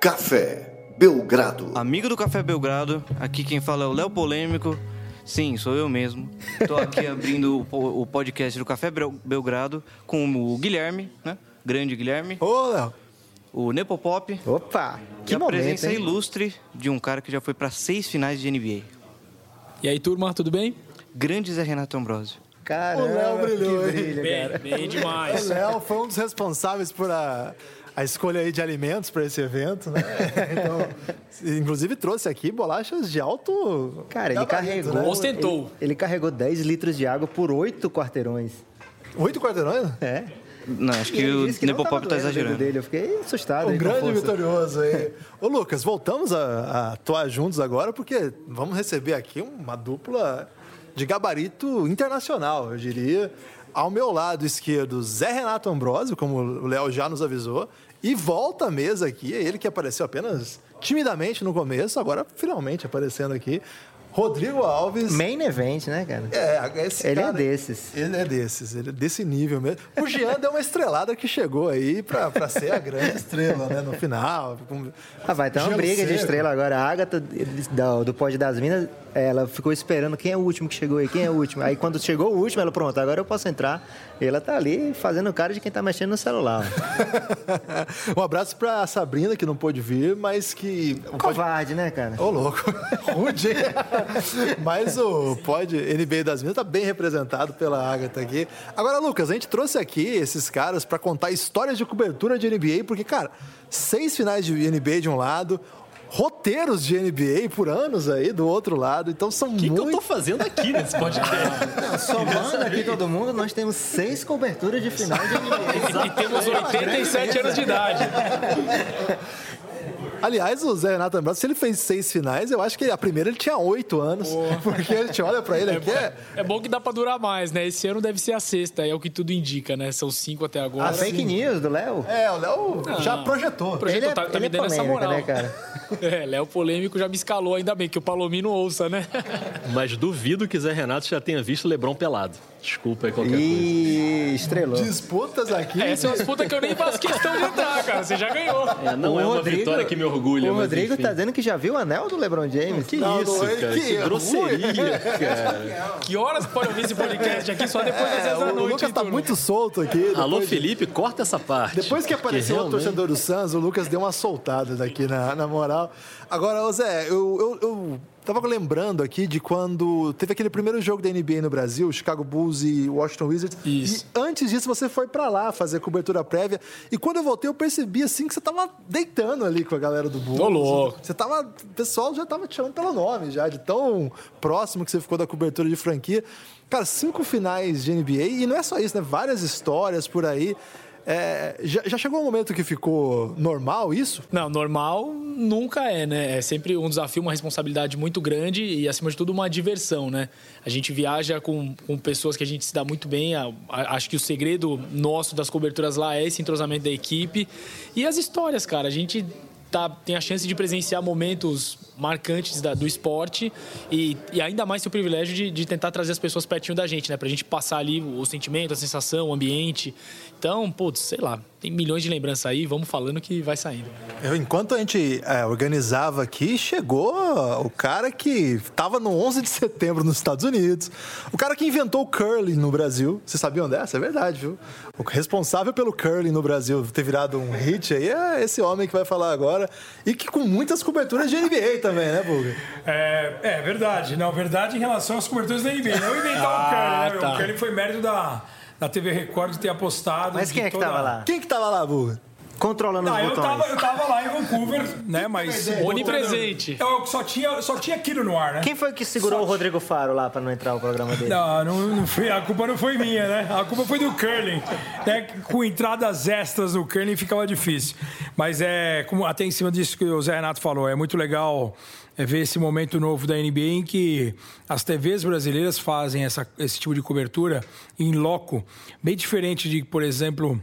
Café Belgrado. Amigo do Café Belgrado, aqui quem fala é o Léo Polêmico. Sim, sou eu mesmo. Estou aqui abrindo o podcast do Café Belgrado com o Guilherme, né? Grande Guilherme. Ô, Léo. O Nepopop. Opa! Que e a momento, presença hein? ilustre de um cara que já foi para seis finais de NBA. E aí, turma, tudo bem? Grande Zé Renato Ambrosio. Caramba, o Léo brilhou, brilho, bem, cara. bem demais. O Léo foi um dos responsáveis por a, a escolha aí de alimentos para esse evento, né? Então, inclusive trouxe aqui bolachas de alto. Cara, ele carregou. Né? Ostentou. Ele, ele, carregou 10 litros de água por 8 quarteirões. 8 quarteirões? É. Não, acho que o Nepopop tá exagerando. Dele. Eu fiquei assustado. Um grande vitorioso aí. Ô, Lucas, voltamos a, a atuar juntos agora, porque vamos receber aqui uma dupla de gabarito internacional, eu diria. Ao meu lado esquerdo, Zé Renato Ambrosio, como o Léo já nos avisou, e volta à mesa aqui, é ele que apareceu apenas timidamente no começo, agora finalmente aparecendo aqui. Rodrigo Alves. Main event, né, cara? É, esse Ele é cara, é desses. Ele é desses, ele é desse nível mesmo. O Jean deu uma estrelada que chegou aí pra, pra ser a grande estrela, né, no final. Ah, vai ter uma briga seco. de estrela agora. A Agatha do, do Pódio das Minas ela ficou esperando quem é o último que chegou aí, quem é o último. Aí quando chegou o último, ela, pronto, agora eu posso entrar. E ela tá ali fazendo cara de quem tá mexendo no celular. um abraço pra Sabrina, que não pôde vir, mas que. Covarde, né, cara? Ô, louco. Rude. mas o Pod NBA das Minas tá bem representado pela Agatha aqui. Agora, Lucas, a gente trouxe aqui esses caras para contar histórias de cobertura de NBA, porque, cara, seis finais de NBA de um lado, roteiros de NBA por anos aí do outro lado. Então são muito. O que, eu tô fazendo aqui nesse podcast? Somando aqui todo mundo, nós temos seis coberturas de final de NBA. e temos 87 anos de idade. Aliás, o Zé Renato Ambrosio, se ele fez seis finais, eu acho que a primeira ele tinha oito anos. Porque a gente olha pra ele é aqui. É, é bom que dá pra durar mais, né? Esse ano deve ser a sexta, é o que tudo indica, né? São cinco até agora. A fake news do Léo? É, o Léo já projetou. Projetou, ele tá, é, tá me é dando essa moral. Né, cara? É, Léo polêmico já me escalou, ainda bem que o Palomino ouça, né? Mas duvido que Zé Renato já tenha visto Lebron pelado. Desculpa aí qualquer e... coisa. estrelou. Disputas aqui. Essa é uma disputa que eu nem faço questão de entrar, cara. Você já ganhou. É, não o é uma Rodrigo, vitória que me orgulha. O Rodrigo enfim. tá dizendo que já viu o anel do LeBron James. Que não, isso, não, cara. Que, que grosseria, cara. Que horas pode ouvir esse podcast aqui só depois das 10 é, da noite? O Lucas tá muito solto aqui. Alô, Felipe, de... corta essa parte. Depois que apareceu realmente... o torcedor do Suns, o Lucas deu uma soltada daqui na, na moral. Agora, Zé, eu, eu, eu Tava lembrando aqui de quando teve aquele primeiro jogo da NBA no Brasil, Chicago Bulls e Washington Wizards. Isso. E antes disso você foi para lá fazer cobertura prévia. E quando eu voltei, eu percebi assim que você tava deitando ali com a galera do Bulls. Tô louco. Você tava, o pessoal já tava te chamando pelo nome já, de tão próximo que você ficou da cobertura de franquia. Cara, cinco finais de NBA e não é só isso, né? Várias histórias por aí. É, já, já, chegou um momento que ficou normal isso? Não, normal nunca é, né? É sempre um desafio, uma responsabilidade muito grande e, acima de tudo, uma diversão, né? A gente viaja com, com pessoas que a gente se dá muito bem. A, a, acho que o segredo nosso das coberturas lá é esse entrosamento da equipe. E as histórias, cara. A gente tá, tem a chance de presenciar momentos marcantes da, do esporte e, e, ainda mais o privilégio de, de, tentar trazer as pessoas pertinho da gente, né? Pra gente passar ali o, o sentimento, a sensação, o ambiente. Então, putz, sei lá, tem milhões de lembranças aí, vamos falando que vai saindo. Eu, enquanto a gente é, organizava aqui, chegou o cara que estava no 11 de setembro nos Estados Unidos, o cara que inventou o curling no Brasil. Vocês sabiam dessa? É verdade, viu? O responsável pelo curling no Brasil ter virado um hit aí é esse homem que vai falar agora e que com muitas coberturas de NBA também, né, Buga? É, é verdade. Não, verdade em relação às coberturas da NBA. Não inventar ah, o curling, né? Tá. O curling foi mérito da da TV Record de ter apostado. Mas quem é que toda... tava lá? Quem que tava lá, Buga? Controlando não, os eu botões. Tava, eu tava lá em Vancouver, né? Mas. Onipresente. Eu só tinha, só tinha aquilo no ar, né? Quem foi que segurou só... o Rodrigo Faro lá pra não entrar o programa dele? Não, não, não foi, a culpa não foi minha, né? A culpa foi do curling. Né? Com entradas extras no curling ficava difícil. Mas é, como, até em cima disso que o Zé Renato falou, é muito legal é ver esse momento novo da NBA em que as TVs brasileiras fazem essa, esse tipo de cobertura em loco, bem diferente de, por exemplo,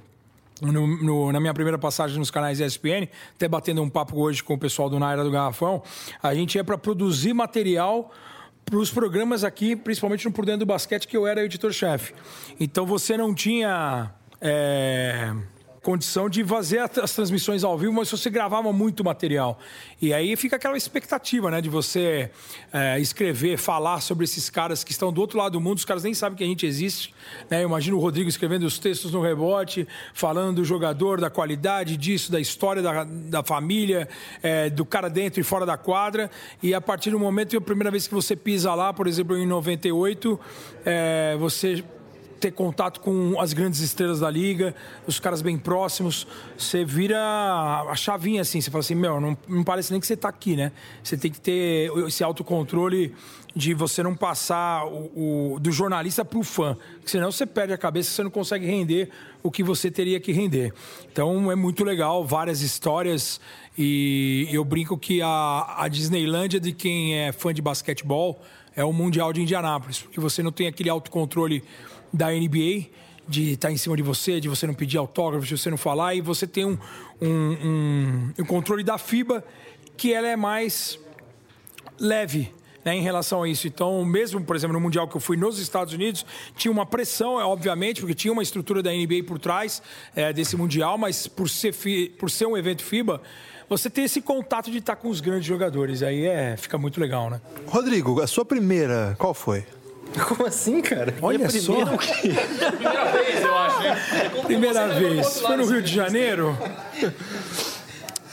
no, no, na minha primeira passagem nos canais ESPN, até batendo um papo hoje com o pessoal do Naira do Garrafão, a gente é para produzir material para os programas aqui, principalmente no Por Dentro do Basquete, que eu era editor-chefe. Então você não tinha. É condição de fazer as transmissões ao vivo, mas você gravava muito material. E aí fica aquela expectativa, né, de você é, escrever, falar sobre esses caras que estão do outro lado do mundo, os caras nem sabem que a gente existe. Né? Eu imagino o Rodrigo escrevendo os textos no rebote, falando do jogador, da qualidade disso, da história da, da família, é, do cara dentro e fora da quadra. E a partir do momento, a primeira vez que você pisa lá, por exemplo, em 98, é, você ter contato com as grandes estrelas da liga, os caras bem próximos, você vira a chavinha assim, você fala assim, meu, não, não parece nem que você está aqui, né? Você tem que ter esse autocontrole de você não passar o, o do jornalista para o fã, senão você perde a cabeça, você não consegue render o que você teria que render. Então é muito legal, várias histórias e eu brinco que a, a Disneylândia de quem é fã de basquetebol é o Mundial de Indianápolis, porque você não tem aquele autocontrole da NBA, de estar tá em cima de você, de você não pedir autógrafo, de você não falar, e você tem um, um, um, um controle da FIBA que ela é mais leve. Né, em relação a isso. Então, mesmo, por exemplo, no Mundial que eu fui nos Estados Unidos, tinha uma pressão, é, obviamente, porque tinha uma estrutura da NBA por trás é, desse Mundial, mas por ser, por ser um evento FIBA, você tem esse contato de estar com os grandes jogadores. Aí é, fica muito legal, né? Rodrigo, a sua primeira, qual foi? Como assim, cara? Olha só. Primeira vez, eu acho. Né? Primeira vez. Foi no Rio de Janeiro?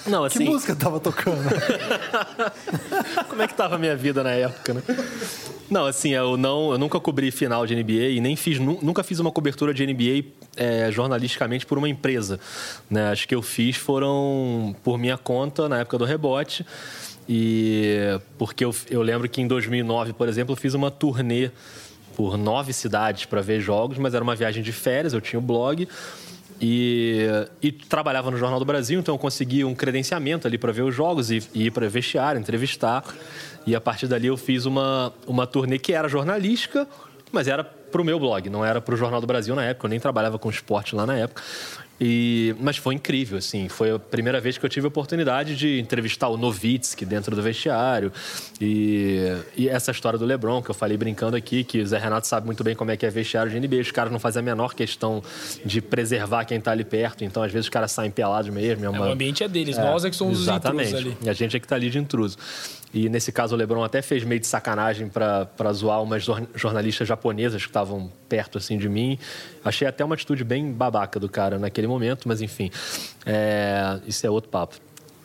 Não, assim... Que música tava tocando? Como é que tava a minha vida na época, né? Não, assim, eu, não, eu nunca cobri final de NBA e nem fiz, nunca fiz uma cobertura de NBA é, jornalisticamente por uma empresa. Né? Acho que eu fiz foram por minha conta na época do rebote. E porque eu, eu lembro que em 2009, por exemplo, eu fiz uma turnê por nove cidades para ver jogos, mas era uma viagem de férias, eu tinha o blog. E, e, trabalhava no Jornal do Brasil, então eu consegui um credenciamento ali para ver os jogos e, e ir para vestiário, entrevistar. E a partir dali eu fiz uma, uma turnê que era jornalística, mas era para o meu blog, não era para o Jornal do Brasil na época, eu nem trabalhava com esporte lá na época. E, mas foi incrível, assim. Foi a primeira vez que eu tive a oportunidade de entrevistar o Novitsky dentro do vestiário. E, e, essa história do LeBron, que eu falei brincando aqui, que o Zé Renato sabe muito bem como é que é vestiário de NBA. Os caras não fazem a menor questão de preservar quem está ali perto. Então, às vezes, os caras saem pelados mesmo. É, uma... é o ambiente é deles. É, Nós é que somos exatamente. os intrusos ali. E a gente é que está ali de intruso. E nesse caso o LeBron até fez meio de sacanagem para zoar umas jornalistas japonesas que estavam perto assim de mim. Achei até uma atitude bem babaca do cara naquele momento, mas enfim, é, isso é outro papo.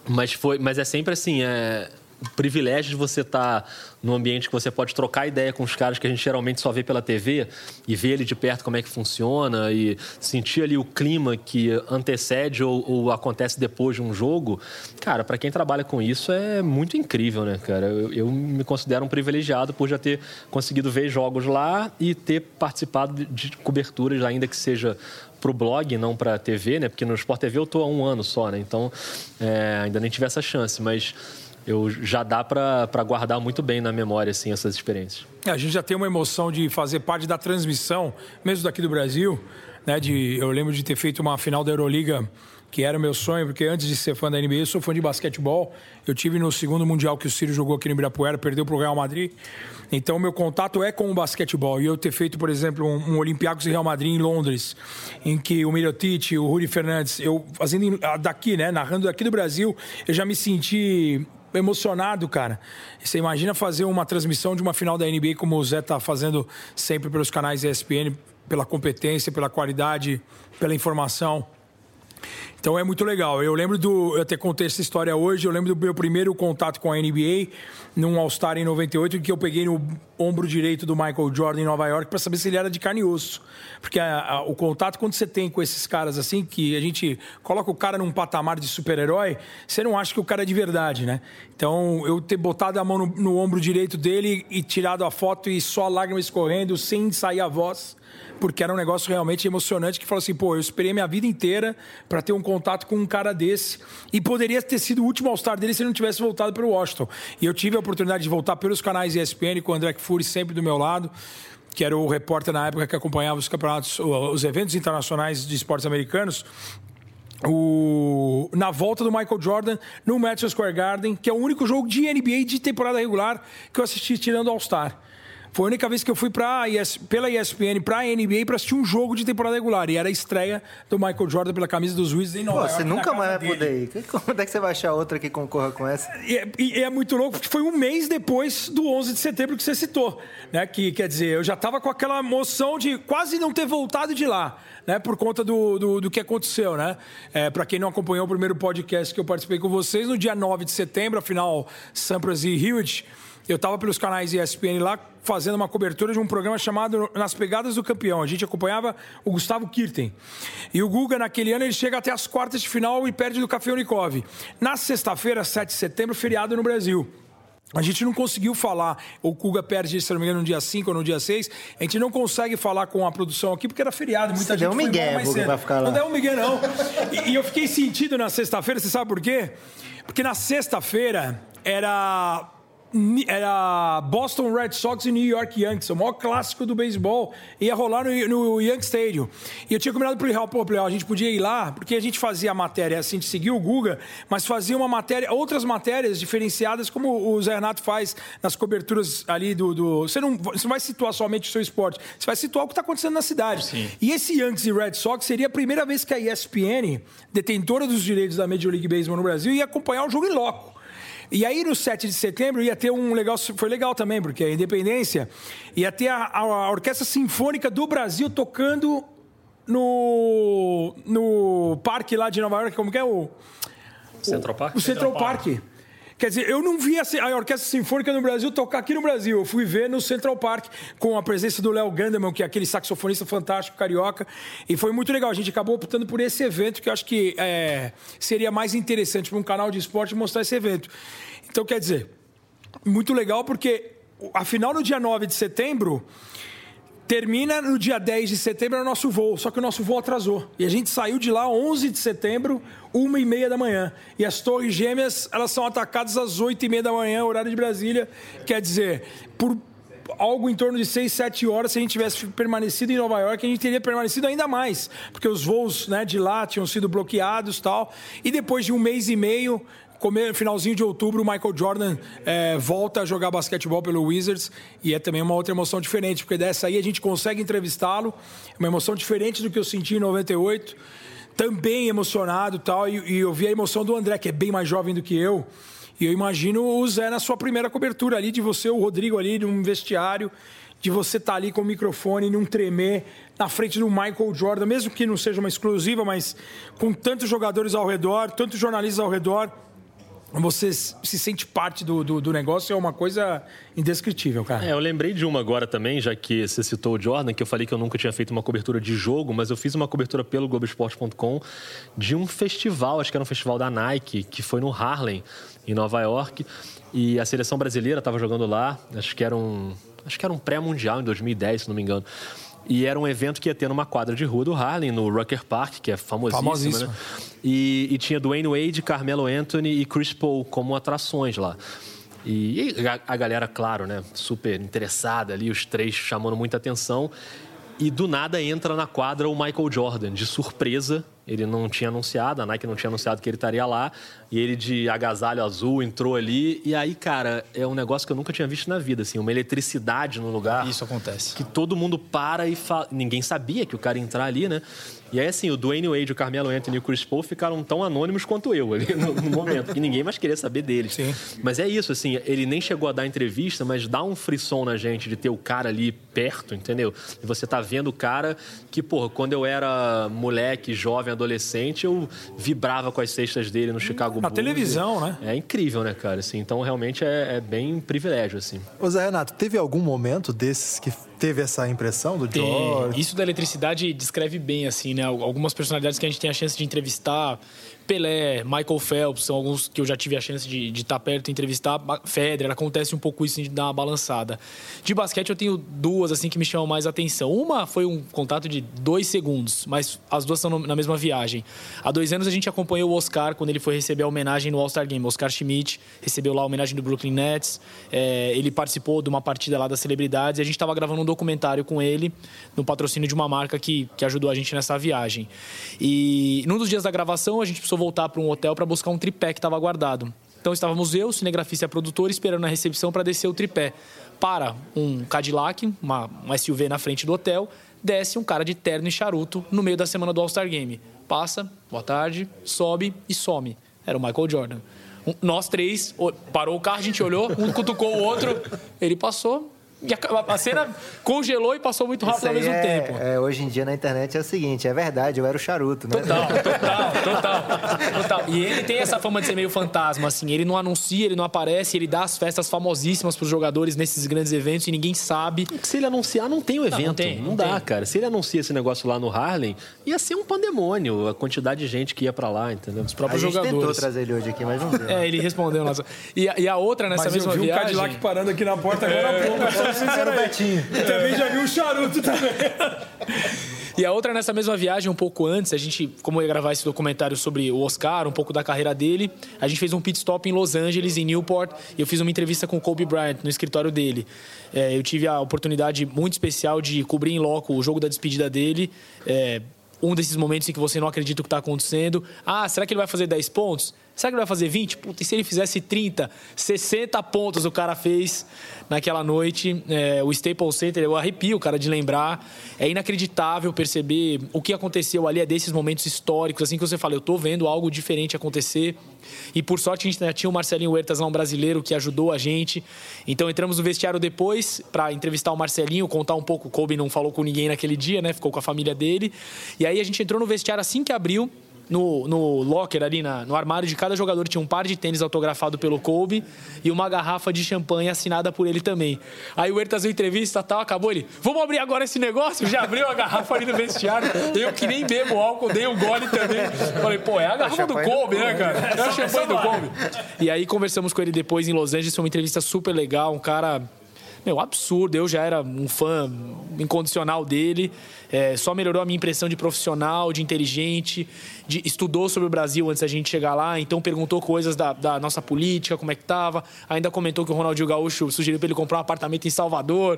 Mas foi, mas é sempre assim, é, o privilégio de você estar tá num ambiente que você pode trocar ideia com os caras que a gente geralmente só vê pela TV e ver ele de perto como é que funciona e sentir ali o clima que antecede ou, ou acontece depois de um jogo, cara, para quem trabalha com isso é muito incrível, né, cara? Eu, eu, me considero um privilegiado por já ter conseguido ver jogos lá e ter participado de coberturas, ainda que seja para o blog, não para TV, né? Porque no Sport TV eu estou há um ano só, né? Então é, ainda nem tive essa chance, mas eu já dá para guardar muito bem na memória assim essas experiências. É, a gente já tem uma emoção de fazer parte da transmissão, mesmo daqui do Brasil, né? De eu lembro de ter feito uma final da Euroliga que era meu sonho, porque antes de ser fã da NBA, eu sou fã de basquetebol. Eu tive no segundo mundial que o Ciro jogou aqui no Ibirapuera, perdeu para o Real Madrid. Então, meu contato é com o basquetebol. E eu ter feito, por exemplo, um, um Olympiacos e Real Madrid em Londres, em que o Mirotic, o Rui Fernandes, eu fazendo daqui, né, narrando daqui do Brasil, eu já me senti emocionado, cara. Você imagina fazer uma transmissão de uma final da NBA como o Zé tá fazendo sempre pelos canais ESPN, pela competência, pela qualidade, pela informação. Então é muito legal. Eu lembro do. Eu até contei essa história hoje. Eu lembro do meu primeiro contato com a NBA, num All-Star em 98, que eu peguei no ombro direito do Michael Jordan em Nova York para saber se ele era de carne e osso. Porque a, a, o contato, quando você tem com esses caras assim, que a gente coloca o cara num patamar de super-herói, você não acha que o cara é de verdade, né? Então eu ter botado a mão no, no ombro direito dele e tirado a foto e só a lágrima escorrendo, sem sair a voz porque era um negócio realmente emocionante que falou assim, pô, eu esperei minha vida inteira para ter um contato com um cara desse e poderia ter sido o último All-Star dele se ele não tivesse voltado para o Washington. E eu tive a oportunidade de voltar pelos canais ESPN com o André Fury sempre do meu lado, que era o repórter na época que acompanhava os campeonatos, os eventos internacionais de esportes americanos, o, na volta do Michael Jordan no Madison Square Garden, que é o único jogo de NBA de temporada regular que eu assisti tirando All-Star. Foi a única vez que eu fui pra ES, pela ESPN pra NBA pra assistir um jogo de temporada regular. E era a estreia do Michael Jordan pela camisa dos Wizards em Nova Pô, York. você nunca mais vai dele. poder ir. Quando é que você vai achar outra que concorra com essa? E é, e é muito louco, porque foi um mês depois do 11 de setembro que você citou, né? Que, quer dizer, eu já estava com aquela emoção de quase não ter voltado de lá, né? Por conta do, do, do que aconteceu, né? É, Para quem não acompanhou o primeiro podcast que eu participei com vocês, no dia 9 de setembro, afinal, Sampras e Hewitt, eu estava pelos canais ESPN lá fazendo uma cobertura de um programa chamado Nas Pegadas do Campeão. A gente acompanhava o Gustavo Kirten. E o Guga, naquele ano, ele chega até as quartas de final e perde do Café Unicov. Na sexta-feira, 7 de setembro, feriado no Brasil. A gente não conseguiu falar, o Guga perde, se não me engano, no dia 5 ou no dia 6. A gente não consegue falar com a produção aqui porque era feriado. Muita Você gente deu um migué, mais cedo. pra ficar lá. Não deu um migué, não. E, e eu fiquei sentido na sexta-feira, você sabe por quê? Porque na sexta-feira era era Boston Red Sox e New York Yankees, o maior clássico do beisebol, ia rolar no, no Yankee Stadium. E eu tinha combinado pro Real, pô, Real, a gente podia ir lá, porque a gente fazia a matéria, assim, a gente seguia o Guga, mas fazia uma matéria, outras matérias diferenciadas, como o Zé Renato faz nas coberturas ali do. do- você, não, você não vai situar somente o seu esporte, você vai situar o que está acontecendo na cidade. E esse Yankees e Red Sox seria a primeira vez que a ESPN, detentora dos direitos da Major League Baseball no Brasil, ia acompanhar o jogo em loco. E aí, no 7 de setembro, ia ter um legal. Foi legal também, porque a independência ia ter a, a- a Orquestra Sinfônica do Brasil tocando no, no parque lá de Nova York, como que é o. Central Park? O Central, Park. Quer dizer, eu não vi a, Orquestra Sinfônica no Brasil tocar aqui no Brasil. Eu fui ver no Central Park com a presença do Léo Gandeman, que é aquele saxofonista fantástico carioca. E foi muito legal. A gente acabou optando por esse evento, que eu acho que é, seria mais interessante para um canal de esporte mostrar esse evento. Então, quer dizer, muito legal porque a final no dia 9 de setembro termina no dia 10 de setembro é o nosso voo, só que o nosso voo atrasou. E a gente saiu de lá 11 de setembro, uma e meia da manhã. E as torres gêmeas, elas são atacadas às 8 e meia da manhã, horário de Brasília. Quer dizer, por algo em torno de 6, 7 horas, se a gente tivesse permanecido em Nova York, a gente teria permanecido ainda mais, porque os voos né, de lá tinham sido bloqueados tal. E depois de um mês e meio, finalzinho de outubro, o Michael Jordan eh, volta a jogar basquetebol pelo Wizards e é também uma outra emoção diferente, porque dessa aí a gente consegue entrevistá-lo, uma emoção diferente do que eu senti em 98, também emocionado tal, e, e eu vi a emoção do André, que é bem mais jovem do que eu, e eu imagino o Zé na sua primeira cobertura ali, de você, o Rodrigo ali, num vestiário, de você estar ali com o microfone, não tremer, na frente do Michael Jordan, mesmo que não seja uma exclusiva, mas com tantos jogadores ao redor, tantos jornalistas ao redor, você se sente parte do, do, do negócio, é uma coisa indescritível, cara. É, eu lembrei de uma agora também, já que você citou o Jordan, que eu falei que eu nunca tinha feito uma cobertura de jogo, mas eu fiz uma cobertura pelo Globoesporte.com de um festival, acho que era um festival da Nike, que foi no Harlem, em Nova York. E a seleção brasileira estava jogando lá, acho que era um, acho que era um pré-mundial em 2010, se não me engano. E era um evento que ia ter numa quadra de rua do Harlem, no Rucker Park, que é famosíssima, Famosíssima. né? E, e tinha Dwayne Wade, Carmelo Anthony e Chris Paul como atrações lá. E, e a, a galera, claro, né, super interessada ali, os três chamando muita atenção. E do nada entra na quadra o Michael Jordan, de surpresa. Ele não tinha anunciado, a Nike não tinha anunciado que ele estaria lá. E ele de agasalho azul entrou ali. E aí, cara, é um negócio que eu nunca tinha visto na vida, assim, uma eletricidade no lugar Isso acontece. que todo mundo para e fala. Ninguém sabia que o cara ia entrar ali, né? E aí, assim, o Dwayne Wade, o Carmelo Anthony e o Chris Paul ficaram tão anônimos quanto eu ali no, no momento, que ninguém mais queria saber deles. Sim. Mas é isso, assim, ele nem chegou a dar entrevista, mas dá um frisson na gente de ter o cara ali perto, entendeu? E você tá vendo o cara que, porra, quando eu era moleque, jovem, adolescente, eu vibrava com as cestas dele no Chicago Na Bulls. televisão, né? É incrível, né, cara? Assim, então, realmente é, é bem um privilégio, assim. Ô Zé Renato, teve algum momento desses que teve essa impressão do Tem- George? Isso da eletricidade descreve bem, assim, né? Algumas personalidades que a gente tem a chance de entrevistar. Pelé, Michael Phelps, são alguns que eu já tive a chance de estar perto e entrevistar. Federer, acontece um pouco isso de dar uma balançada. De basquete eu tenho duas, assim, que me chamam mais atenção. Uma foi um contato de dois segundos, mas as duas são na mesma viagem. Há dois anos a gente acompanhou o Oscar quando ele foi receber a homenagem no All-Star Game. Oscar Schmidt recebeu lá a homenagem do Brooklyn Nets. É, ele participou de uma partida lá das celebridades e a gente estava gravando um documentário com ele no patrocínio de uma marca que, que ajudou a gente nessa viagem. E num dos dias da gravação a gente precisou voltar para um hotel para buscar um tripé que estava guardado. Então estávamos eu, o cinegrafista e a produtora esperando na recepção para descer o tripé. para um Cadillac, uma, uma SUV na frente do hotel, desce um cara de terno e charuto no meio da semana do All-Star Game. Passa, boa tarde, sobe e some. Era o Michael Jordan. Um- Nós três, parou o carro, a gente olhou, um cutucou o outro, ele passou. E a, a cena congelou e passou muito rápido ao mesmo é, tempo. é, hoje em dia na internet é o seguinte, é verdade, eu era o charuto, né? Total, total, total, total. E ele tem essa fama de ser meio fantasma, assim. Ele não anuncia, ele não aparece, ele dá as festas famosíssimas pros jogadores nesses grandes eventos e ninguém sabe. Porque se ele anunciar, não tem o evento. Não, não tem, não dá, tem. cara. Se ele anuncia esse negócio lá no Harlem, ia ser um pandemônio a quantidade de gente que ia pra lá, entendeu? Os A próprios tentou jogadores. trazer ele hoje aqui, mas não deu. É, ele respondeu. Nossa. E, a- e a outra nessa Mas eu mesma vi um viagem. Cadillac parando aqui na porta agora há pouco. Era o. Betinho. E também já vi um charuto também. E a outra nessa mesma viagem, um pouco antes, a gente, como eu ia gravar esse documentário sobre o Oscar, um pouco da carreira dele, a gente fez um pit stop em Los Angeles, em Newport, e eu fiz uma entrevista com o Kobe Bryant no escritório dele. É, eu tive a oportunidade muito especial de cobrir em loco o jogo da despedida dele. É, um desses momentos em que você não acredita o que está acontecendo. Ah, será que ele vai fazer 10 pontos? Será que ele vai fazer 20? Puta, e se ele fizesse 30? 60 pontos o cara fez naquela noite. É, o Staples Center, eu arrepio, cara, de lembrar. É inacreditável perceber o que aconteceu ali, é desses momentos históricos, assim que você fala, eu tô vendo algo diferente acontecer. E por sorte a gente tinha o Marcelinho Huertas lá, um brasileiro, que ajudou a gente. Então entramos no vestiário depois para entrevistar o Marcelinho, contar um pouco. O Kobe não falou com ninguém naquele dia, né? Ficou com a família dele. E aí a gente entrou no vestiário assim que abriu. No, no locker ali, na- no armário de cada jogador, tinha um par de tênis autografado pelo Kobe e uma garrafa de champanhe assinada por ele também. Aí o Ertas deu entrevista e tal, acabou ele. Vamos abrir agora esse negócio? Já abriu a garrafa ali no vestiário. Eu que nem bebo álcool, dei um gole também. Falei, pô, é a garrafa do Kobe, né, cara? É o champanhe do Kobe. E aí conversamos com ele depois em Los Angeles, foi uma entrevista super legal, um cara meu, absurdo. Eu já era um fã incondicional dele. É, só melhorou a minha impressão de profissional, de inteligente. De, estudou sobre o Brasil antes da gente chegar lá, então perguntou coisas da, da nossa política, como é que tava. Ainda comentou que o Ronaldinho Gaúcho sugeriu para ele comprar um apartamento em Salvador.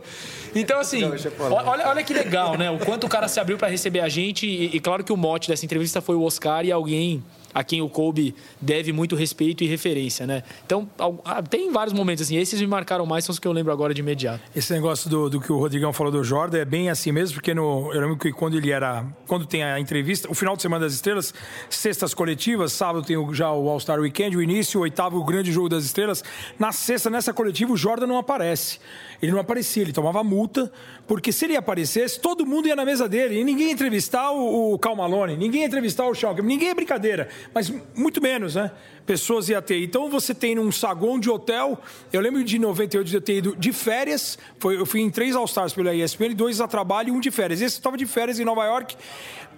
Então, assim, olha, olha que legal, né? O quanto o cara se abriu para receber a gente. E, e claro que o mote dessa entrevista foi o Oscar e alguém a quem o Kobe deve muito respeito e referência, né? Então, ah, tem vários momentos assim. Esses me marcaram mais, são os que eu lembro agora de imediato. Esse negócio do, do que o Rodrigão falou do Jordan é bem assim mesmo, porque no, eu lembro que quando ele era. Quando tem a entrevista, o final de Semana das Estrelas, sextas coletivas, sábado tem o- já o All-Star Weekend, o início, o oitavo, o grande jogo das estrelas. Na sexta, nessa coletiva, o Jordan não aparece. Ele não aparecia, ele tomava multa, porque se ele aparecesse, todo mundo ia na mesa dele. E ninguém ia entrevistar o, o Cal Malone, ninguém ia entrevistar o Kemp, ninguém é brincadeira, mas muito menos, né? Pessoas ia ter. Então você tem num saguão de hotel. Eu lembro de 98 de eu ter ido de férias. Foi, eu fui em três All-Stars pela ESPN, dois a trabalho e um de férias. Esse estava de férias em Nova York.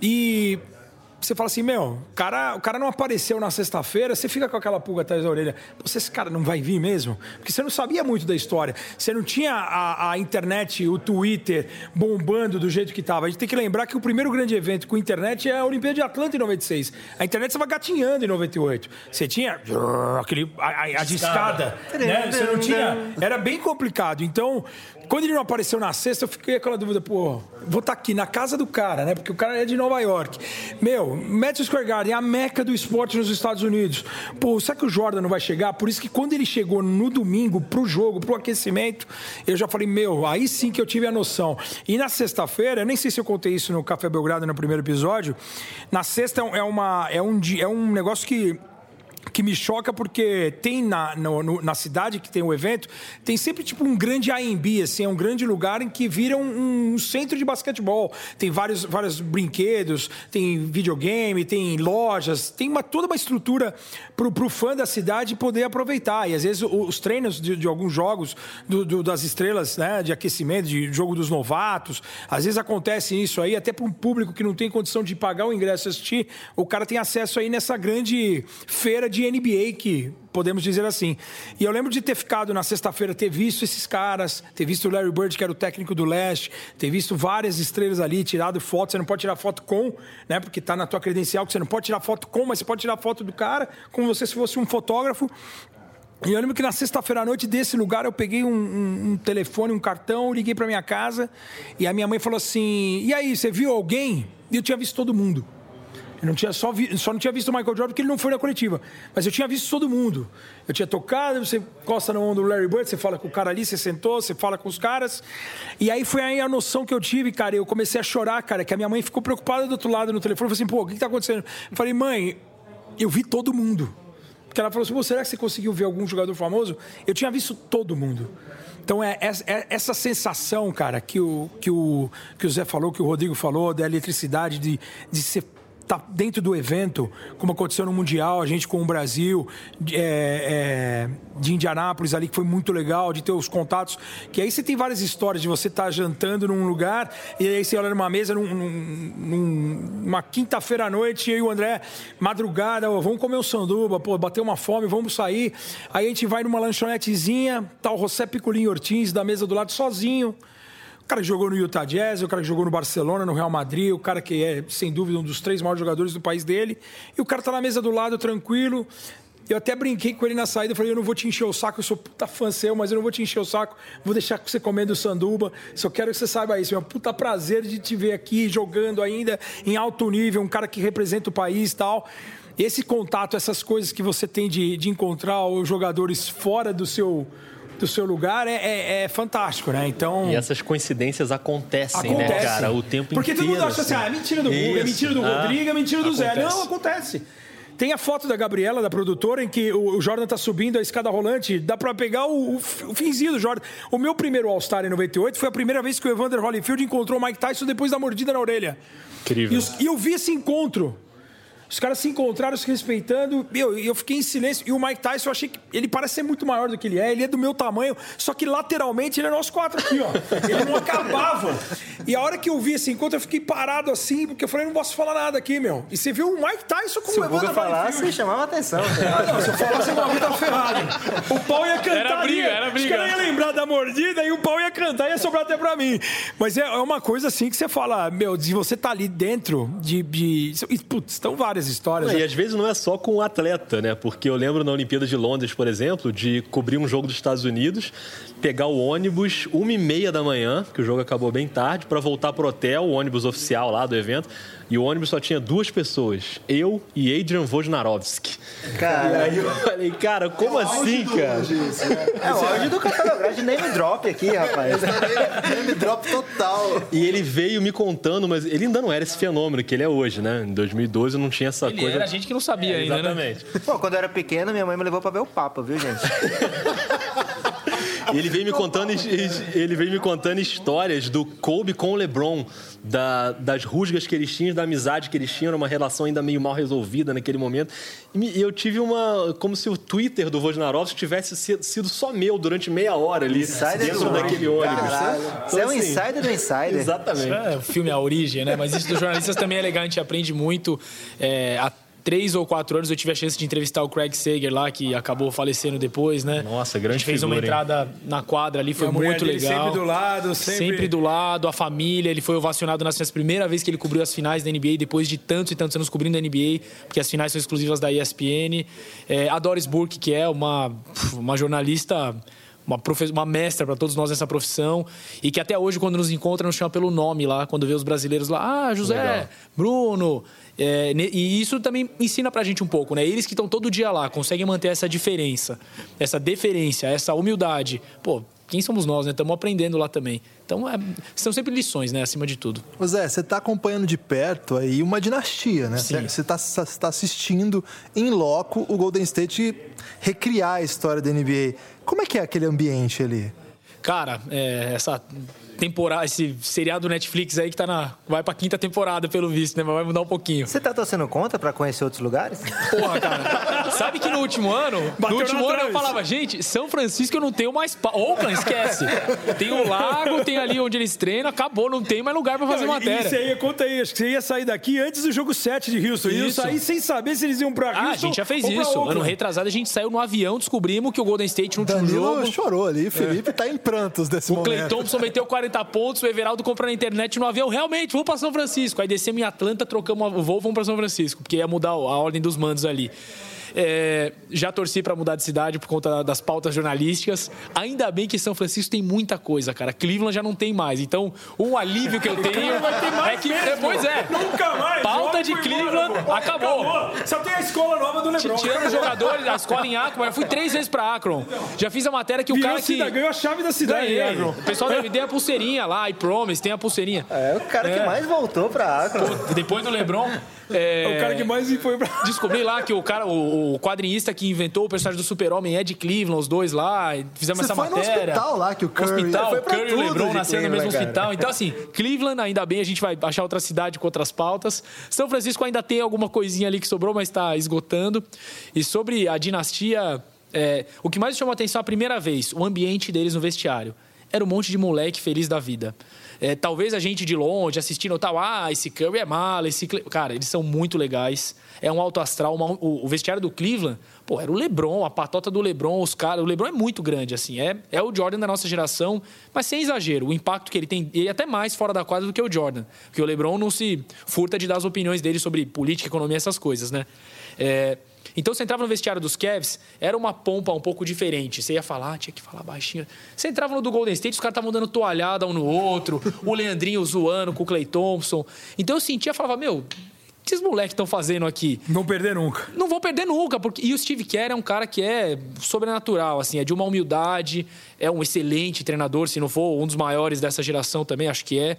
E você fala assim, meu, o cara, o cara não apareceu na sexta-feira, você fica com aquela pulga atrás da orelha. Pô, Esse cara não vai vir mesmo? Porque você não sabia muito da história. Você não tinha a, a internet, o Twitter bombando do jeito que estava. A gente tem que lembrar que o primeiro grande evento com internet é a Olimpíada de Atlanta em 96. A internet estava gatinhando em 98. Você tinha aquele, a, a, discada, né? Você não tinha... Era bem complicado. Então, quando ele não apareceu na sexta, eu fiquei com aquela dúvida, pô, vou estar aqui na casa do cara, né? Porque o cara é de Nova York. Meu, Madison Square Garden é a meca do esporte nos Estados Unidos. Pô, será que o Jordan não vai chegar? Por isso que quando ele chegou no domingo pro jogo, pro aquecimento, eu já falei, meu, aí sim que eu tive a noção. E na sexta-feira, eu nem sei se eu contei isso no Café Belgrado no primeiro episódio, na sexta é uma é um é um negócio que que me choca porque tem na, no- no- na cidade que tem o evento, tem sempre tipo um grande AMB, assim, é um grande lugar em que vira um, um centro de basquetebol. Tem vários, vários brinquedos, tem videogame, tem lojas, tem uma, toda uma estrutura pro, pro fã da cidade poder aproveitar. E às vezes os treinos de, de alguns jogos do- do- das estrelas, né, de aquecimento, de jogo dos novatos, às vezes acontece isso aí, até para um público que não tem condição de pagar o ingresso assistir, o cara tem acesso aí nessa grande feira de NBA que podemos dizer assim. E eu lembro de ter ficado na sexta-feira, ter visto esses caras, ter visto o Larry Bird, que era o técnico do Leste, ter visto várias estrelas ali, tirado foto. Você não pode tirar foto com, né? Porque tá na tua credencial que você não pode tirar foto com, mas você pode tirar foto do cara, como você se fosse um fotógrafo. E eu lembro que na sexta-feira à noite desse lugar eu peguei um, um- um telefone, um cartão, liguei para minha casa e a minha mãe falou assim: E aí, você viu alguém? E eu tinha visto todo mundo. Eu não tinha só, vi, só não tinha visto o Michael Jordan porque ele não foi na coletiva. Mas eu tinha visto todo mundo. Eu tinha tocado, você encosta no ombro do Larry Bird, você fala com o cara ali, você sentou, você fala com os caras. E aí foi aí a noção que eu tive, cara. Eu comecei a chorar, cara, que a minha mãe ficou preocupada do outro lado no telefone. Falou assim, pô, o que, que tá acontecendo? Eu falei, mãe, eu vi todo mundo. Porque ela falou assim, será que você conseguiu ver algum jogador famoso? Eu tinha visto todo mundo. Então, é, é, essa sensação, cara, que o, que, o, que o Zé falou, que o Rodrigo falou, da eletricidade, de, de ser tá dentro do evento, como aconteceu no Mundial, a gente com o Brasil, é, é, de Indianápolis ali, que foi muito legal, de ter os contatos. Que aí você tem várias histórias de você estar tá jantando num lugar, e aí você olha numa mesa, num, num, numa quinta-feira à noite, e aí o André, madrugada, vamos comer um sanduba, pô, bater uma fome, vamos sair. Aí a gente vai numa lanchonetezinha, tá o José Picolinho Ortiz da mesa do lado sozinho cara que jogou no Utah Jazz, o cara que jogou no Barcelona, no Real Madrid, o cara que é, sem dúvida, um dos três maiores jogadores do país dele. E o cara tá na mesa do lado, tranquilo. Eu até brinquei com ele na saída, falei, eu não vou te encher o saco, eu sou puta fã seu, mas eu não vou te encher o saco, vou deixar você comendo sanduba, só quero que você saiba isso, é um puta prazer de te ver aqui jogando ainda em alto nível, um cara que representa o país e tal. Esse contato, essas coisas que você tem de, de encontrar os jogadores fora do seu do seu lugar é, é, é, fantástico, né? Então. E essas coincidências acontecem, né, cara? O tempo Porque inteiro. Porque todo mundo acha assim, ah, é mentira do Google, é mentira do ah, Rodrigo, é mentira do acontece. Zé. Não, acontece. Tem a foto da Gabriela, da produtora, em que o Jordan tá subindo a escada rolante. Dá pra pegar o, o, o finzinho do Jordan. O meu primeiro All-Star em 98 foi a primeira vez que o Evander Holyfield encontrou o Mike Tyson depois da mordida na orelha. Incrível. E, os, e eu vi esse encontro. Os caras se encontraram se respeitando. Meu, eu fiquei em silêncio. E o Mike Tyson, eu achei que ele parece ser muito maior do que ele é. Ele é do meu tamanho, só que lateralmente ele é nós quatro aqui, ó. Ele não acabava. E a hora que eu vi esse encontro, eu fiquei parado assim, porque eu falei, não posso falar nada aqui, meu. E você viu o Mike Tyson com se o Evandro falar, você chamava atenção. Ah, não, se eu falasse, o bagulho tava ferrado. O pau ia cantar. Era briga, era briga. Os caras iam lembrar da mordida e o pau ia cantar e ia sobrar até pra mim. Mas é, é uma coisa assim que você fala, meu, de você tá ali dentro de. de... Putz, estão várias histórias. Não, né? E às vezes não é só com o atleta, né? Porque eu lembro na Olimpíada de Londres, por exemplo, de cobrir um jogo dos Estados Unidos, pegar o ônibus uma e meia da manhã, que o jogo acabou bem tarde, para voltar pro hotel, o ônibus oficial lá do evento. E o ônibus só tinha duas pessoas, eu e Adrian Wojnarowski. Cara, e aí eu falei, cara, como é assim, cara? Isso, né? É o áudio do catalográfico de name drop aqui, rapaz. name drop total. E ele veio me contando, mas ele ainda não era esse fenômeno que ele é hoje, né? Em 2012 não tinha essa ele coisa. Era a gente que não sabia é, ainda, né? Exatamente. Né? Pô, quando eu era pequeno, minha mãe me levou pra ver o Papa, viu, gente? ele veio me contando, ele veio me contando histórias do Kobe com o LeBron, da, das rusgas que eles tinham, da amizade que eles tinham, uma relação ainda meio mal resolvida naquele momento. E eu tive uma. como se o Twitter do Wojnarowski tivesse sido só meu durante meia hora ali, insider dentro daquele ônibus. Então, Você é um assim, insider do insider. Exatamente. É, o filme é A Origem, né? Mas isso dos jornalistas também é legal, a gente aprende muito. É, a três ou quatro anos eu tive a chance de entrevistar o Craig Sager lá, que acabou falecendo depois, né? Nossa, grande A gente fez figura, uma entrada hein? na quadra ali, foi muito legal. Sempre do lado, sempre... sempre... do lado, a família. Ele foi ovacionado nas finais, primeira vez que ele cobriu as finais da NBA, depois de tantos e tantos anos cobrindo a NBA, porque as finais são exclusivas da ESPN. É, a Doris Burke, que é uma, uma jornalista uma, profe... uma mestra para todos nós nessa profissão e que até hoje, quando nos encontra, nos chama pelo nome lá, quando vê os brasileiros lá, ah, José, Legal. Bruno. É, e isso também ensina pra gente um pouco, né? Eles que estão todo dia lá, conseguem manter essa diferença, essa deferência, essa humildade. Pô, quem somos nós, né? Estamos aprendendo lá também. Então, é, são sempre lições, né? Acima de tudo. Ô Zé, você está acompanhando de perto aí uma dinastia, né? Sim. Você está tá assistindo em loco o Golden State recriar a história da NBA. Como é que é aquele ambiente ali? Cara, é, essa temporada, esse seriado Netflix aí que tá na. Vai pra quinta temporada, pelo visto, né? Mas vai mudar um pouquinho. Você tá torcendo conta pra conhecer outros lugares? Porra, cara. Sabe que no último ano, Bateu no último ano eu falava, gente, São Francisco eu não tenho mais. Pa... Oakland, esquece. Tem o lago, tem ali onde eles treinam, acabou, não tem mais lugar pra fazer não, matéria. Isso aí, conta aí, acho que você ia sair daqui antes do jogo 7 de Houston. Isso. Isso aí sem saber se eles iam pra Houston. Ah, a gente já fez isso. Ano retrasado a gente saiu no avião, descobrimos que o Golden State não tinha jogo. chorou ali, Felipe é. tá em prantos desse o momento. O Clay Thompson meteu 40 pontos, o Everaldo comprou na internet no avião, realmente, vamos para São Francisco. Aí descemos em Atlanta, trocamos o voo, vamos para São Francisco, porque ia mudar a ordem dos mandos ali. É, já torci para mudar de cidade por conta das pautas jornalísticas. Ainda bem que São Francisco tem muita coisa, cara. Cleveland já não tem mais. Então, um alívio que eu tenho é que. Pois é. Nunca mais. Pauta de Cleveland acabou. acabou. Só tem a escola nova do Lebron. Tirando os jogadores, a escola em Akron. Eu fui três vezes pra Akron. Já fiz a matéria que o Virou cara que. cidade, ganhou a chave da cidade. Ganhei. O pessoal deve ter a pulseirinha lá, I promise, tem a pulseirinha. É o cara que É. mais voltou pra Akron. Depois do Lebron. É, É o cara que mais foi pra. Descobri lá que o cara, o, o quadrinista que inventou o personagem do Super-Homem é de Cleveland, os dois lá. Fizemos Você essa foi no matéria. hospital lá que o Curry- Hospital, Foi o pra Curry e o LeBron no mesmo Cleveland, cara. hospital. Então, assim, Cleveland, ainda bem, a gente vai achar outra cidade com outras pautas. São Francisco ainda tem alguma coisinha ali que sobrou, mas está esgotando. E sobre a dinastia, é, o que mais chamou a atenção a primeira vez, o ambiente deles no vestiário. Era um monte de moleque feliz da vida. É, talvez a gente de longe, assistindo tal, ah, esse Curry é mala, esse... Cle-" Cara, eles são muito legais. É um alto astral. uma- o, vestiário do Cleveland, pô, era o LeBron, a patota do LeBron, os caras... O LeBron é muito grande, assim. É, é o Jordan da nossa geração, mas sem exagero. O impacto que ele tem, e até mais fora da quadra do que o Jordan. Porque o LeBron não se furta de dar as opiniões dele sobre política, economia, essas coisas, né? É, então você entrava no vestiário dos Cavs, era uma pompa um pouco diferente. Você ia falar, tinha que falar baixinho. Você entrava no do Golden State, os caras estavam dando toalhada um no outro, o Leandrinho zoando com o Clay Thompson. Então eu sentia, falava, meu, o que esses moleques estão fazendo aqui? Não perder nunca. Não vão perder nunca, porque e o Steve Kerr é um cara que é sobrenatural, assim, é de uma humildade, é um excelente treinador, se não for um dos maiores dessa geração também, acho que é.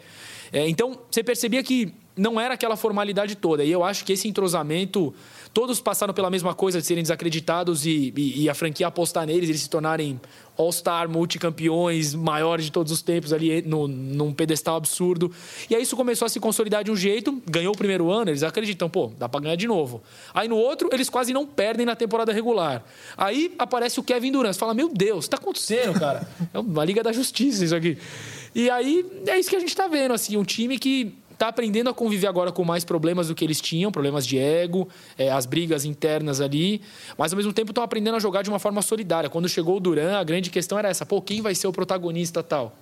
É, então, você percebia que não era aquela formalidade toda. E eu acho que esse entrosamento, todos passaram pela mesma coisa de serem desacreditados e, e- e a franquia apostar neles, eles se tornarem All-Star, multicampeões, maiores de todos os tempos ali no, num pedestal absurdo. E aí isso começou a se consolidar de um jeito, ganhou o primeiro ano, eles acreditam, pô, dá pra ganhar de novo. Aí no outro, eles quase não perdem na temporada regular. Aí aparece o Kevin Durant, fala, meu Deus, tá acontecendo, cara? É uma Liga da Justiça isso aqui. E aí é isso que a gente tá vendo, assim, um time que tá aprendendo a conviver agora com mais problemas do que eles tinham, problemas de ego, é, as brigas internas ali, mas ao mesmo tempo estão aprendendo a jogar de uma forma solidária. Quando chegou o Duran, a grande questão era essa: pô, quem vai ser o protagonista tal?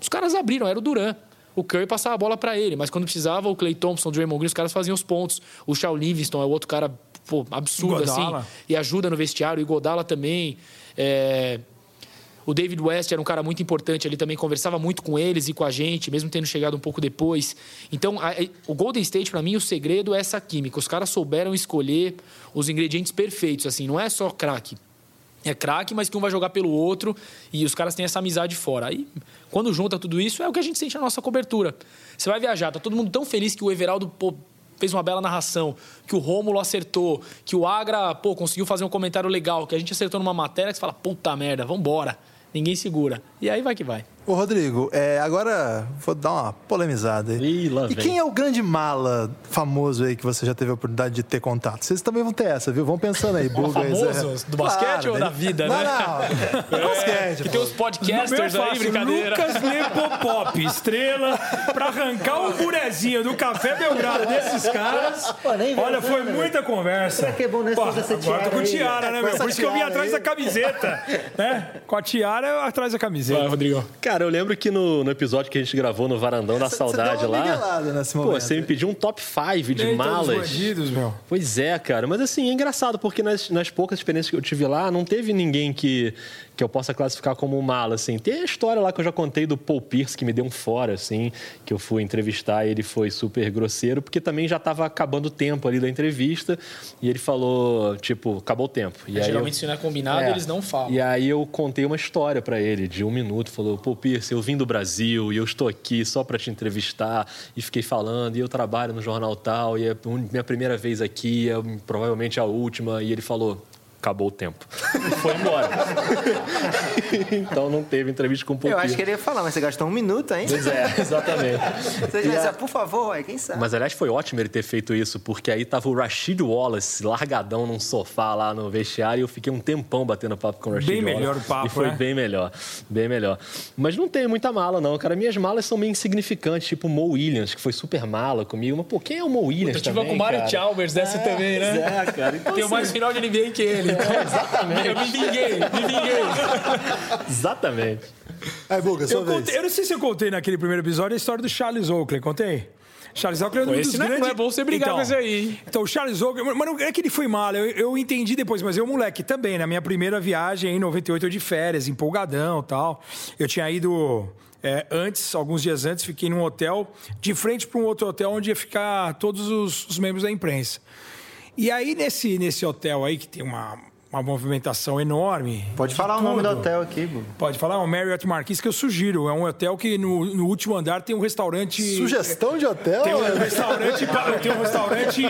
Os caras abriram, era o Duran. O Curry passava a bola para ele, mas quando precisava, o Clay Thompson, o Draymond Green, os caras faziam os pontos. O Shaw Livingston é o outro cara pô, absurdo, Iguodala. assim, e ajuda no vestiário. O Igodala também. É, o David West era um cara muito importante ali também, conversava muito com eles e com a gente, mesmo tendo chegado um pouco depois. Então, a- o Golden State, para mim, o segredo é essa química. Os caras souberam escolher os ingredientes perfeitos, assim, não é só craque. É craque, mas que um vai jogar pelo outro e os caras têm essa amizade fora. Aí, quando junta tudo isso, é o que a gente sente na nossa cobertura. Você vai viajar, tá todo mundo tão feliz que o Everaldo pô, fez uma bela narração, que o Rômulo acertou, que o Agra pô, conseguiu fazer um comentário legal, que a gente acertou numa matéria que você fala, puta merda, vambora. Ninguém segura. E aí vai que vai. Ô, Rodrigo, é, agora vou dar uma polemizada aí. Ih, lá e vem. quem é o grande mala famoso aí que você já teve a oportunidade de ter contato? Vocês também vão ter essa, viu? Vão pensando aí. Buga, famosos? Zé. Do basquete ou da né? vida, não, né? Não, não. basquete. Que tem os podcasters aí, fácil, brincadeira. Lucas Nepopop, estrela, pra arrancar o burezinho do Café Belgrado desses caras. Pô, Olha, foi vendo, muita conversa. que é bom nessa- Pô, essa Agora tô com tiara aí. tiara, né, meu? Por isso que eu vim tiara atrás aí. da camiseta, né? Com a tiara, eu atrás da camiseta. Vai, Rodrigo. Cara, eu lembro que no, no episódio que a gente gravou no Varandão da Saudade você lá. nesse Pô, momento. você me pediu um top 5 de os malas. bandidos, meu. Pois é, cara. Mas assim, é engraçado, porque nas, nas poucas experiências que eu tive lá, não teve ninguém que, que eu possa classificar como mala, assim. Tem a história lá que eu já contei do Paul Pierce, que me deu um fora, assim, que eu fui entrevistar e ele foi super grosseiro, porque também já tava acabando o tempo ali da entrevista, e ele falou, tipo, acabou o tempo. E aí eu- Geralmente, se não é combinado, É. eles não falam. E aí eu contei uma história pra ele de um minuto. Falou, pô, Pierce, eu vim do Brasil e eu estou aqui só pra te entrevistar. E fiquei falando, e eu trabalho no jornal tal, e é minha primeira vez aqui, é provavelmente a última. E ele falou, acabou o tempo. E foi embora. então não teve entrevista com o Paul Eu acho que ele ia falar, mas você gastou um minuto, hein? Pois é, exatamente. Você já disse, por favor, ué, quem sabe? Mas aliás foi ótimo ele ter feito isso, porque aí tava o Rashid Wallace largadão num sofá lá no vestiário e eu fiquei um tempão batendo papo com o Rashid Bem Wallace. melhor o papo, E foi né? bem melhor, bem melhor. Mas não tem muita mala não, cara. Minhas malas são meio insignificantes, tipo o Mo Williams, que foi super mala comigo. Mas pô, quem é o Mo Williams Eu tive também, com o cara? Chalmers dessa também, né? É, cara. Então, Tenho assim, mais final de NBA que ele. Então, exatamente. Eu me vinguei, me vinguei. Exatamente. Aí, Buga, sua Eu, vez. contei- eu não sei se eu contei naquele primeiro episódio a história do Charles Oakley, contei? Charles Oakley é um dos é- grandes... não é bom você brigar com esse aí, hein? Então, o Charles Oakley... Mas não é que ele foi mal, eu, eu entendi depois, mas eu, moleque, também, na minha primeira viagem em 98, eu de férias, empolgadão e tal. Eu tinha ido... é, antes, alguns dias antes, fiquei num hotel, de frente para um outro hotel onde ia ficar todos os, os membros da imprensa. E aí, nesse, nesse hotel aí, que tem uma, uma movimentação enorme. Pode de falar o nome do tudo. hotel aqui, Bu. Pode falar, é o Marriott Marquis que eu sugiro. É um hotel que no, no último andar tem um restaurante. Sugestão de hotel? Tem um restaurante, tem um restaurante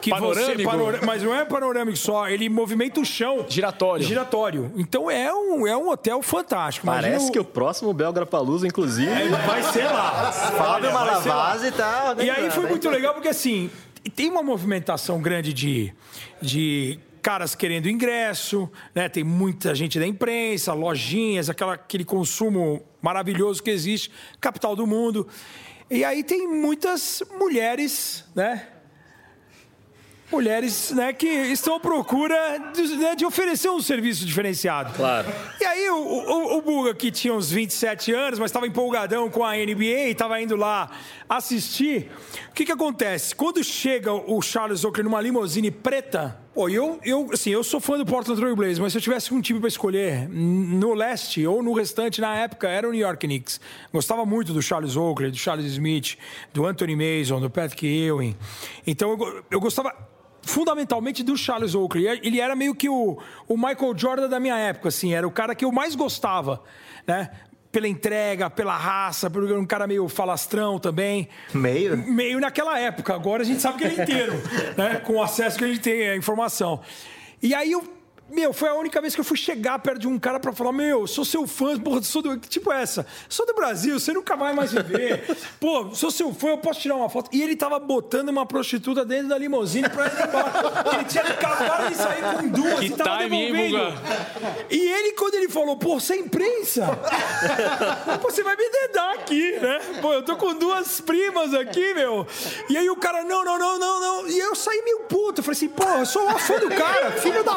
que Panorâmico? você panora- mas não é panorâmico só, ele movimenta o chão. Giratório. Giratório. Então é um, é um hotel fantástico. Imagina Parece o- que o próximo Belgra Palusa, inclusive. É, vai ser lá. Fábio. Malavase tá. E aí foi muito legal porque assim, tem uma movimentação grande de, de caras querendo ingresso, né? Tem muita gente da imprensa, lojinhas, aquela, aquele consumo maravilhoso que existe, capital do mundo. E aí tem muitas mulheres, né? Mulheres né, que estão à procura de, né, de oferecer um serviço diferenciado. Claro. E aí o, o, o Buga, que tinha uns 27 anos, mas estava empolgadão com a NBA, estava indo lá assistir. O que, que acontece? Quando chega o Charles Oakley numa limousine preta, pô, eu, eu, assim, eu sou fã do Portland Trail Blazers, mas se eu tivesse um time para escolher no leste ou no restante, na época, era o New York Knicks. Gostava muito do Charles Oakley, do Charles Smith, do Anthony Mason, do Patrick Ewing. Então eu, eu gostava fundamentalmente do Charles Oakley. Ele era meio que o, o Michael Jordan da minha época, assim, era o cara que eu mais gostava, né? Pela entrega, pela raça, por um cara meio falastrão também. Meio? Meio naquela época. Agora a gente sabe que ele é inteiro, né? Com o acesso que a gente tem à informação. E aí eu. Meu, foi a única vez que eu fui chegar perto de um cara pra falar: Meu, sou seu fã, porra, sou do. Tipo essa. Sou do Brasil, você nunca vai mais me ver. Pô, sou seu fã, eu posso tirar uma foto. E ele tava botando uma prostituta dentro da limusine pra ir embora. Ele tinha acabado de sair com duas Que e tava time, hein, devolvendo. E ele, quando ele falou, pô, você é imprensa? Pô, você vai me dedar aqui, né? Pô, eu tô com duas primas aqui, meu. E aí o cara, não, não, não, não, não. E eu saí meio puto. Eu falei assim, pô, eu sou uma fã do cara, filho da.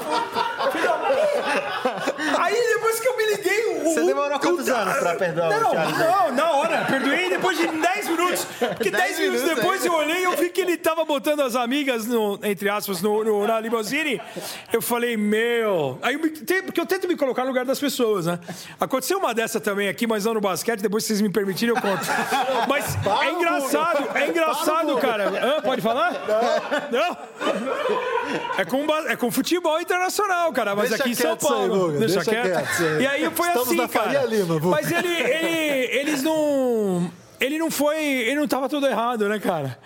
Aí depois que eu me liguei. O, Você demorou quantos anos pra perdoar o não, Charles? Não, na hora. Perdoei depois de 10 minutos. Porque 10 minutos minutos, depois eu olhei e eu vi que ele tava botando as amigas, no, entre aspas, no, no- na limusine. Eu falei, meu. Aí porque eu tento me colocar no lugar das pessoas, né? Aconteceu uma dessa também aqui, mas não no basquete. Depois, se vocês me permitirem, eu conto. Mas é engraçado, é engraçado, cara. Pode falar? Não? É com, é com futebol internacional, cara. Mas Deixa aqui em São quieto isso aí, Paulo. Guga, deixa quieto aí. E aí foi Estamos assim, na cara. Lima. Mas ele, ele- eles não. Ele não foi. Ele não tava tudo errado, né, cara?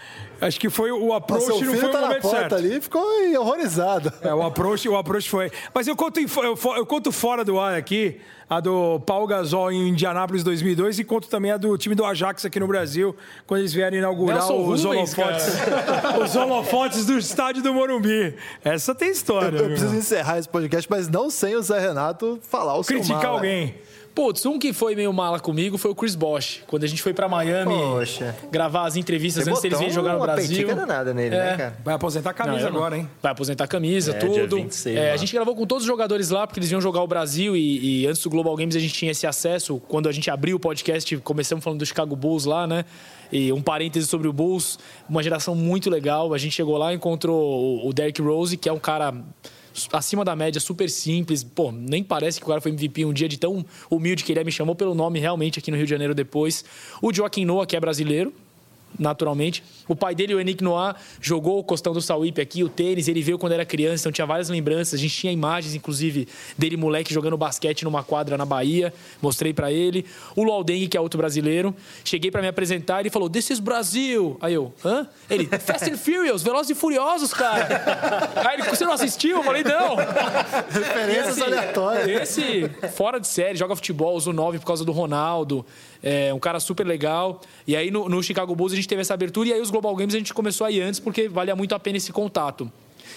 Acho que foi o Mas approach seu não filho foi o tá na momento porta certo. ali ficou horrorizado. É, o approach, o approach foi. Mas eu conto, eu, eu conto fora do ar aqui, a do Paul Gasol em Indianápolis 2002 e conto também a do time do Ajax aqui no Brasil, quando eles vieram inaugurar Nelson os Rubens, holofotes, os holofotes do estádio do Morumbi. Essa tem história. Eu meu preciso encerrar esse podcast, mas não sem o Zé Renato falar o seu Criticar mal, né? Putz, um que foi meio mala comigo foi o Chris Bosh. Quando a gente foi pra Miami Poxa. gravar as entrevistas Você antes deles virem jogar no Brasil. petica danada nele, É. né, cara? Vai aposentar a camisa Não, não. agora, hein? Vai aposentar a camisa, É, dia tudo. 26 É, a gente gravou com todos os jogadores lá, porque eles iam jogar o Brasil e, e antes do Global Games a gente tinha esse acesso. Quando a gente abriu o podcast, começamos falando do Chicago Bulls lá, né? E um parêntese sobre o Bulls, uma geração muito legal. A gente chegou lá e encontrou o- o Derrick Rose, que é um cara acima da média, super simples. Pô, nem parece que o cara foi MVP um dia de tão humilde que ele é. Me chamou pelo nome realmente aqui no Rio de Janeiro depois. O Joaquim Noah, que é brasileiro, naturalmente. O pai dele, o Enik Noah, jogou o costão do Sauípe aqui, o tênis, ele veio quando era criança, então tinha várias lembranças. A gente tinha imagens, inclusive, dele moleque jogando basquete numa quadra na Bahia. Mostrei pra ele. O Lualdengue, que é outro brasileiro. Cheguei pra me apresentar, ele falou, This is Brasil. Aí eu, hã? Ele, Fast and Furious, Velozes e Furiosos, cara. Aí ele, você não assistiu? Eu falei, não. Referências Esse- aleatórias. Esse, fora de série, joga futebol, usa o 9 por causa do Ronaldo. É um cara super legal. E aí no, no Chicago Bulls a gente teve essa abertura e aí os Global Games a gente começou a ir antes porque valia muito a pena esse contato.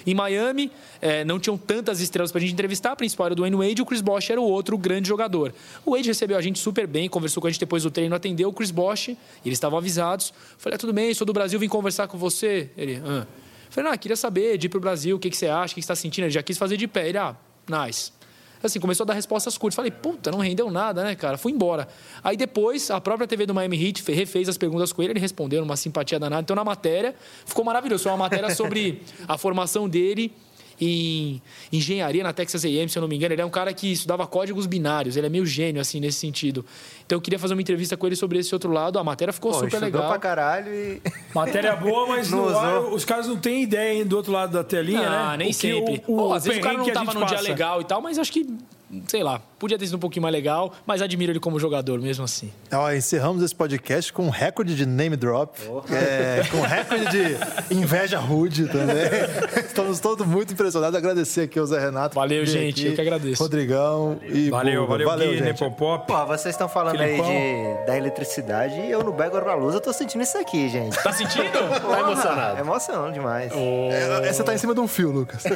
Em Miami, é, não tinham tantas estrelas pra gente entrevistar. A principal era o Dwayne Wade e o Chris Bosh era o outro grande jogador. O Wade recebeu a gente super bem, conversou com a gente depois do treino, atendeu o Chris Bosh. E eles estavam avisados. Falei, ah, tudo bem, sou do Brasil, vim conversar com você. Ele, ah. Falei, ah, queria saber de ir pro Brasil, o que, que você acha, o que, que você está sentindo. Ele já quis fazer de pé. Ele, ah, nice. Assim, começou a dar respostas curtas. Falei, puta, não rendeu nada, né, cara? Fui embora. Aí depois, a própria TV do Miami Heat refez as perguntas com ele, ele respondeu numa simpatia danada. Então, na matéria, ficou maravilhoso. Foi uma matéria sobre a formação dele em engenharia na Texas A&M, se eu não me engano. Ele é um cara que estudava códigos binários. Ele é meio gênio, assim, nesse sentido. Então, eu queria fazer uma entrevista com ele sobre esse outro lado. A matéria ficou Pô, super legal. pra caralho e... Matéria boa, mas no ar, os caras não têm ideia hein, do outro lado da telinha, né? Ah, nem O que- sempre. O, o, Pô, às vezes o cara não que tava num dia passa. legal e tal, mas acho que, sei lá, podia ter sido um pouquinho mais legal, mas admiro ele como jogador mesmo assim. Ó, encerramos esse podcast com um recorde de name drop, é, com recorde de inveja rude também. Estamos todos muito impressionados. Agradecer aqui ao Zé Renato. Valeu, gente, aqui, eu que agradeço. Rodrigão e Valeu, Buba. valeu, Gui, gente. Nepopop. Pô, vocês estão falando Filipão. aí de, da eletricidade e eu no Bego Luz eu tô sentindo isso aqui, gente. Tá sentindo? Tá emocionado? É emoção demais. É, Você tá em cima de um fio, Lucas.